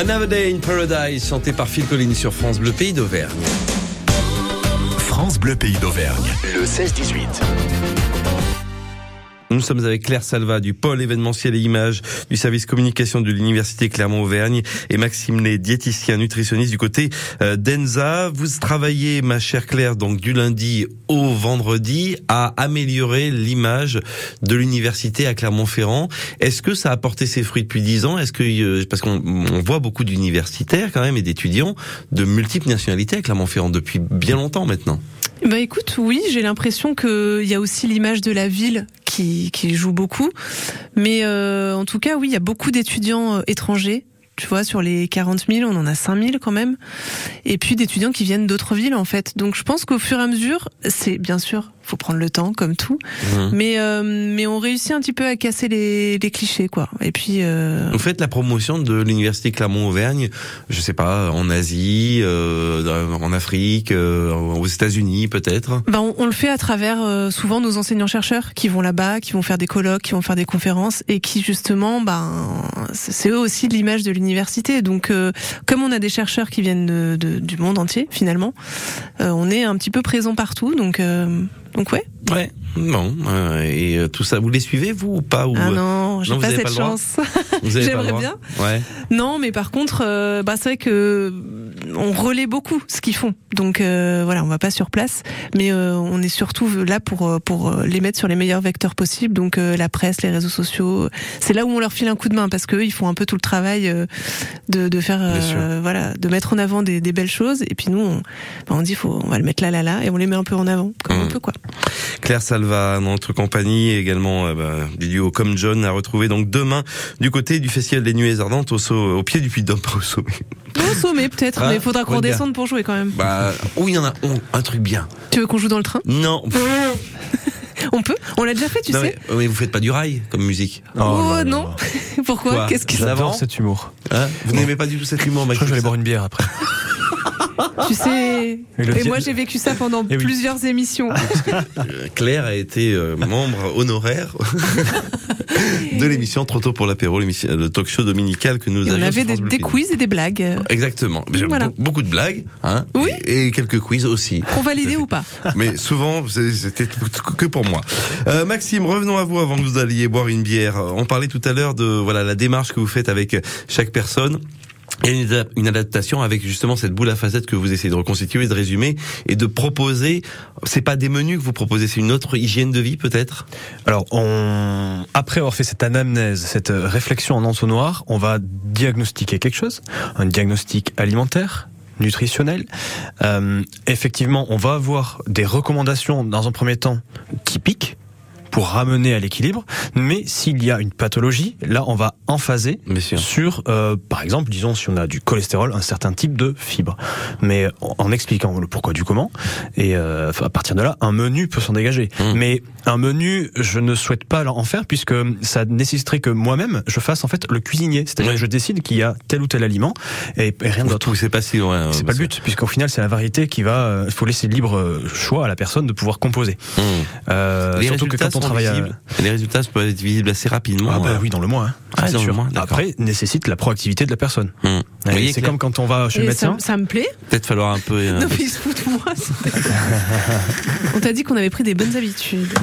Another Day in Paradise, chanté par Phil Collins sur France Bleu Pays d'Auvergne. France Bleu Pays d'Auvergne, le 16-18. Nous sommes avec Claire Salva du pôle événementiel et images du service communication de l'université Clermont-Auvergne et Maxime Lé, diététicien nutritionniste du côté euh, d'Enza. Vous travaillez, ma chère Claire, donc du lundi au vendredi à améliorer l'image de l'université à Clermont-Ferrand. Est-ce que ça a porté ses fruits depuis dix ans? Est-ce que euh, parce qu'on voit beaucoup d'universitaires quand même et d'étudiants de multiples nationalités à Clermont-Ferrand depuis bien longtemps maintenant bah écoute, oui, j'ai l'impression qu'il y a aussi l'image de la ville qui, qui joue beaucoup. Mais euh, en tout cas, oui, il y a beaucoup d'étudiants euh, étrangers. Tu vois, sur les 40 000, on en a 5 000 quand même. Et puis d'étudiants qui viennent d'autres villes, en fait. Donc je pense qu'au fur et à mesure, c'est bien sûr faut prendre le temps comme tout. Mmh. Mais euh, mais on réussit un petit peu à casser les, les clichés quoi. Et puis euh... vous faites la promotion de l'université Clermont-Auvergne, je sais pas en Asie, euh, en Afrique, euh, aux États-Unis peut-être? Ben on, on, le fait à travers euh, souvent nos enseignants chercheurs qui vont là-bas, qui vont faire des colloques, qui vont faire des conférences et qui justement ben c'est eux aussi l'image de l'université. Donc euh, comme on a des chercheurs qui viennent de, de, du monde entier finalement, on est un petit peu présent partout donc donc ouais. Ouais. Bon. Euh, et euh, tout ça, vous les suivez vous ou pas ou... Ah non, j'ai pas cette pas chance. J'aimerais bien. Ouais. Non, mais par contre, euh, bah c'est vrai que on relaie beaucoup ce qu'ils font. Donc euh, voilà, on va pas sur place, mais euh, on est surtout là pour pour les mettre sur les meilleurs vecteurs possibles. Donc la presse, les réseaux sociaux, c'est là où on leur file un coup de main parce qu'eux ils font un peu tout le travail de, de faire voilà, de mettre en avant des, des, belles choses. Et puis nous, on, bah, on dit faut on va le mettre là là là et on les met un peu en avant comme mmh. on peut quoi. Claire Salva, notre compagnie, et également euh, bah, des duos comme John, à retrouver donc demain du côté du Festival des Nuées Ardentes au, au pied du Puy de Dôme, au sommet. Au sommet peut-être, mais il faudra qu'on redescende pour jouer quand même. Bah, où il y en a un truc bien. Tu veux qu'on joue dans le train? Non. On peut On l'a déjà fait, tu non, sais. Mais, mais, vous faites pas du rail comme musique. Oh, oh non. Pourquoi? Qu'est-ce qui J'adore cet humour. Hein? Vous n'aimez pas du tout cet humour, Je crois que je vais aller boire une bière après. tu sais. Et, moi, j'ai vécu ça pendant et plusieurs oui. émissions. Claire a été euh, membre honoraire de l'émission Trop tôt pour l'apéro, le talk show dominical que nous et avions. On avait des, des quiz et des blagues. Exactement. Voilà. Beaucoup de blagues, hein. Oui. Et, quelques quiz aussi. Pour valider ou pas. Mais souvent, c'était que pour moi. Euh, Maxime, revenons à vous avant que vous alliez boire une bière. On parlait tout à l'heure de voilà la démarche que vous faites avec chaque personne. Et une adaptation avec justement cette boule à facettes que vous essayez de reconstituer, de résumer et de proposer. C'est pas des menus que vous proposez, c'est une autre hygiène de vie peut-être? Alors, on... après avoir fait cette anamnèse, cette réflexion en entonnoir, on va diagnostiquer quelque chose, un diagnostic alimentaire, nutritionnel. Euh, effectivement, on va avoir des recommandations dans un premier temps typiques pour ramener à l'équilibre. Mais s'il y a une pathologie, là, on va emphaser sur, euh, par exemple, disons, si on a du cholestérol, un certain type de fibre. Mais en, expliquant le pourquoi du comment, et euh, à partir de là, un menu peut s'en dégager. Mmh. Mais un menu, je ne souhaite pas en faire puisque ça nécessiterait que moi-même, je fasse en fait le cuisinier. C'est-à-dire que je décide qu'il y a tel ou tel aliment et, et rien d'autre. C'est pas si loin. C'est pas le but, puisqu'au final, c'est la variété qui va. euh, Il faut laisser libre euh, choix à la personne de pouvoir composer. Mmh. Euh, Les surtout que quand on sont travaille à- visibles. Les résultats peuvent être visibles assez rapidement. Ah bah euh. oui, dans le mois. Hein. Ah, dans le mois. Après, nécessite la proactivité de la personne. Mmh. Voyez, C'est comme quand on va chez le Et médecin. ça me plaît. Peut-être falloir un peu. euh, Non, mais ils se foutent de moi. on t'a dit qu'on avait pris des bonnes habitudes.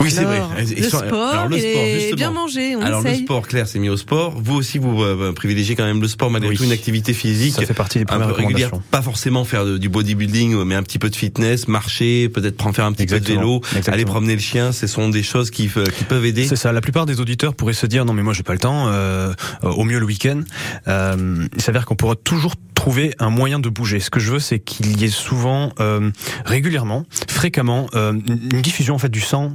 Oui, c'est vrai. Le sont- sport, alors, le et sport, justement. bien manger, on Alors le sport, Claire, c'est mis au sport. Vous aussi, vous euh, privilégiez quand même le sport malgré Oui. tout, une activité physique. Ça fait partie des un premières peu régulière, recommandations. pas forcément faire de- du bodybuilding, mais un petit peu de fitness, marcher, peut-être prendre faire un petit peu de vélo, Exactement. aller promener le chien. Ce sont des choses qui, euh, qui peuvent aider. C'est ça. La plupart des auditeurs pourraient se dire non mais moi j'ai pas le temps. euh, euh, au mieux le week-end. Euh, il s'avère qu'on pourra toujours trouver un moyen de bouger. Ce que je veux, c'est qu'il y ait souvent, euh, régulièrement, fréquemment, euh, une diffusion en fait du sang.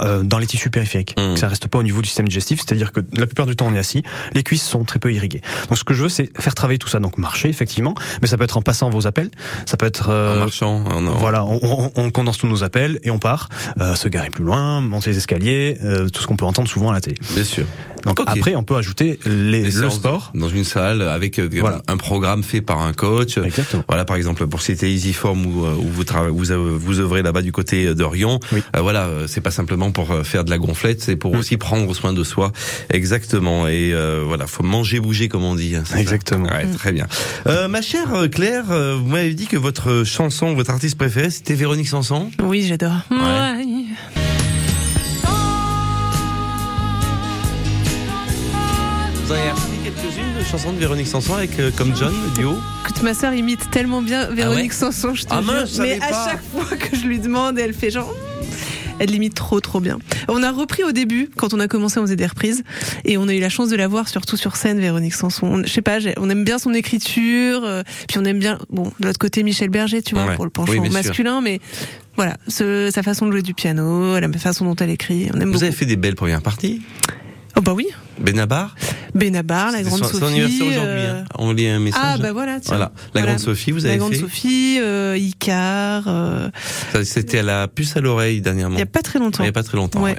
Euh, dans les tissus périphériques, Mm. que ça reste pas au niveau du système digestif, c'est-à-dire que la plupart du temps on est assis, les cuisses sont très peu irriguées. Donc ce que je veux, c'est faire travailler tout ça. Donc marcher effectivement, mais ça peut être en passant vos appels, ça peut être En euh, marchant, en, en- voilà, on, on- on condense tous nos appels et on part, euh, se garer plus loin, monter les escaliers, euh, tout ce qu'on peut entendre souvent à la télé. bien sûr. Donc après, on peut ajouter les, le sport. dans une salle avec euh, Voilà. un programme fait par un coach. Exactement. Voilà, par exemple, pour citer Easyform où, euh, où vous, vous, vous œuvrez là-bas du côté. Oui. Euh, voilà, c'est pas simplement simplement pour euh, faire de la gonflette, c'est pour aussi prendre soin de soi. Exactement. Et euh, voilà, faut manger, bouger, comme on dit. hein, Exactement. Ouais, très bien. Euh, ma chère euh, Claire, vous m'avez dit que votre chanson, votre artiste préféré, c'était Véronique Sanson. Oui, j'adore. Ouais. Vous en avez appris quelques-unes de chansons de Véronique Sanson avec euh, comme John, le duo? Écoute, ma sœur imite tellement bien Véronique Sanson, je te Ah jure. mince, je mais à pas. chaque fois que je lui demande, elle fait genre. Elle l'imite trop trop bien. On a repris au début, quand on a commencé, on faisait des reprises, et on a eu la chance de la voir surtout sur scène, Véronique Sanson. On- Je sais pas, on aime bien son écriture, euh, puis on aime bien, bon, de l'autre côté Michel Berger, tu vois, Ouais. pour le penchant Oui, bien sûr. masculin, mais voilà, ce- sa façon de jouer du piano, la façon dont elle écrit, on aime Vous beaucoup. avez fait des belles premières parties? Oh bah oui, Benabar. Benabar, la grande son, son Sophie. anniversaire aujourd'hui. euh, hein. On lit un message. Ah bah voilà, tiens. Voilà, la Voilà. grande Sophie, vous avez la grande fait. Sophie, euh, Icar, euh, C'était à la puce à l'oreille dernièrement. il y a pas très longtemps. Il y a pas très longtemps. Ouais. ouais.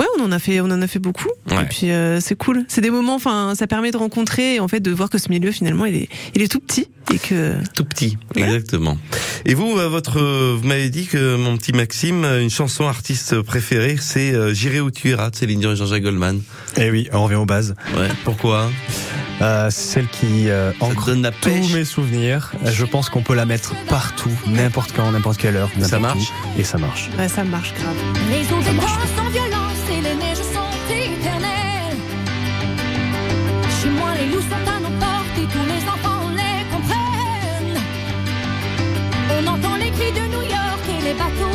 Ouais, on en a fait, on en a fait beaucoup. Ouais. Et puis euh, c'est cool. C'est des moments, enfin, ça permet de rencontrer et en fait de voir que ce milieu finalement il est, il est tout petit et que. Tout petit, Ouais. exactement. Et vous, euh, votre, vous m'avez dit que mon petit Maxime, une chanson artiste préférée, c'est euh, J'irai où tu iras de Céline Dion et Jean-Jacques Goldman. Et oui, on revient aux bases. Ouais. Pourquoi? Euh, celle qui euh, ancre donne la tous pêche. mes souvenirs. Je pense qu'on peut la mettre partout, n'importe quand, n'importe quelle heure. Ça marche où, Et ça marche. Ouais, ça marche grave. Les bateaux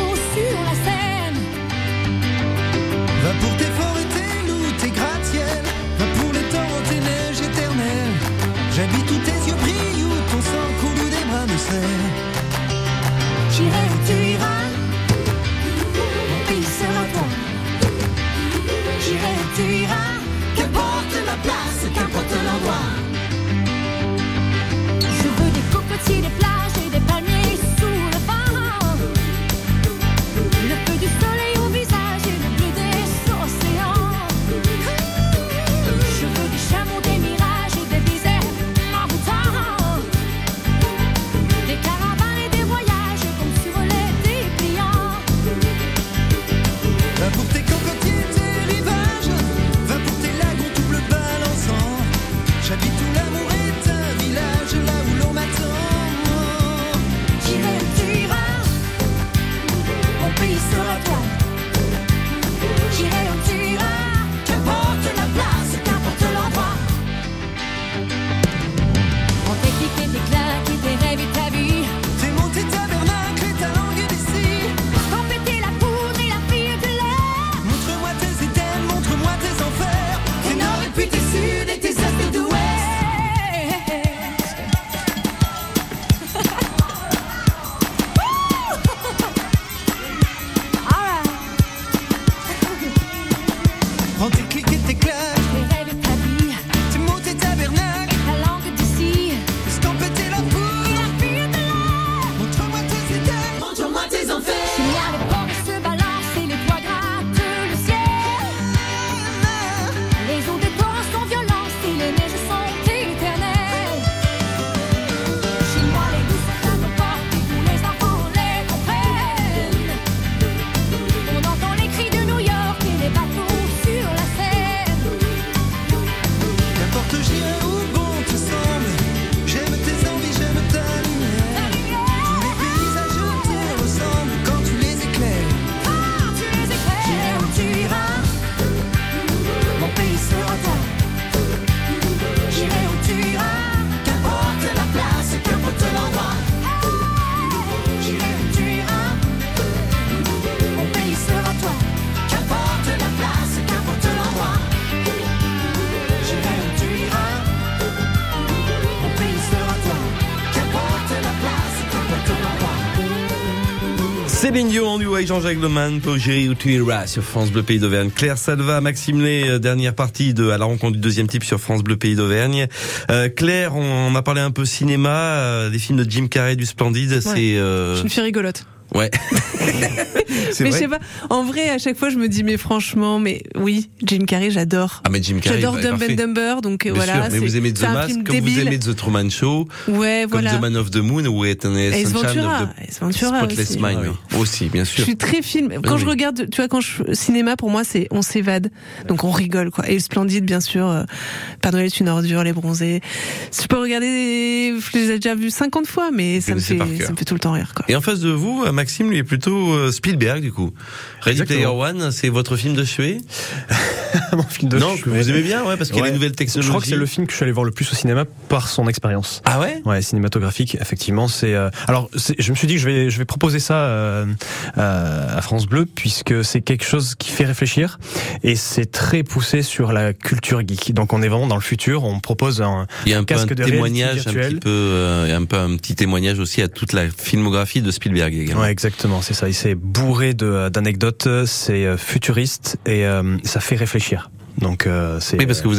Céline Dion, avec Jean-Jacques Leman, tu iras sur France Bleu Pays d'Auvergne. Claire Salva, Maxime Lé, euh, dernière partie de à la rencontre du deuxième type sur France Bleu Pays d'Auvergne. Euh, Claire, on, on a parlé un peu cinéma, euh, des films de Jim Carrey du Splendide. C'est Je euh, suis une fille rigolote. Ouais. mais je sais pas. En vrai, à chaque fois, je me dis, mais franchement, mais oui, Jim Carrey, j'adore. Ah, mais Jim Carrey. J'adore bah, Dumb and Dumber, donc Bien voilà. sûr, mais vous aimez The c'est un Mask comme vous aimez The Truman Show, Ouais, comme voilà. The Man of the Moon ou Sunshine Ventura, of the Ace Ventura Spotless aussi. Mind. Ah oui. Aussi, bien Je sûr. suis très film. Quand Oui, je regarde, tu vois, quand je cinéma pour moi, c'est on s'évade, donc on rigole quoi. Et le Splendide, bien sûr. euh, Père Noël est une ordure, les bronzés. Je peux regarder, je les ai déjà vus 50 fois, mais ça me fait, ça me fait tout le temps rire quoi. Et en face de vous, euh, Maxime, lui est plutôt euh, Spielberg, du coup. Ready Player. One, c'est votre film de chevet Mon film de Non, que vous aimez bien, ouais, parce qu'il y a Ouais. les nouvelles Je technologies. crois que c'est le film que je suis allé voir le plus au cinéma par son expérience. Ah ouais? Ouais, cinématographique, effectivement, c'est. euh, Alors, je me suis dit que je vais, je vais proposer ça euh, euh, à France Bleu puisque c'est quelque chose qui fait réfléchir et c'est très poussé sur la culture geek. Donc, on est vraiment dans le futur. On propose un. Il y a un peu casque un de témoignage, un petit peu, euh, un peu un petit témoignage aussi à toute la filmographie de Spielberg également. Ouais, exactement, c'est ça. Et c'est bourré d'anecdotes, c'est euh, futuriste et euh, ça fait réfléchir. Donc, euh, c'est. Oui, parce que vous êtes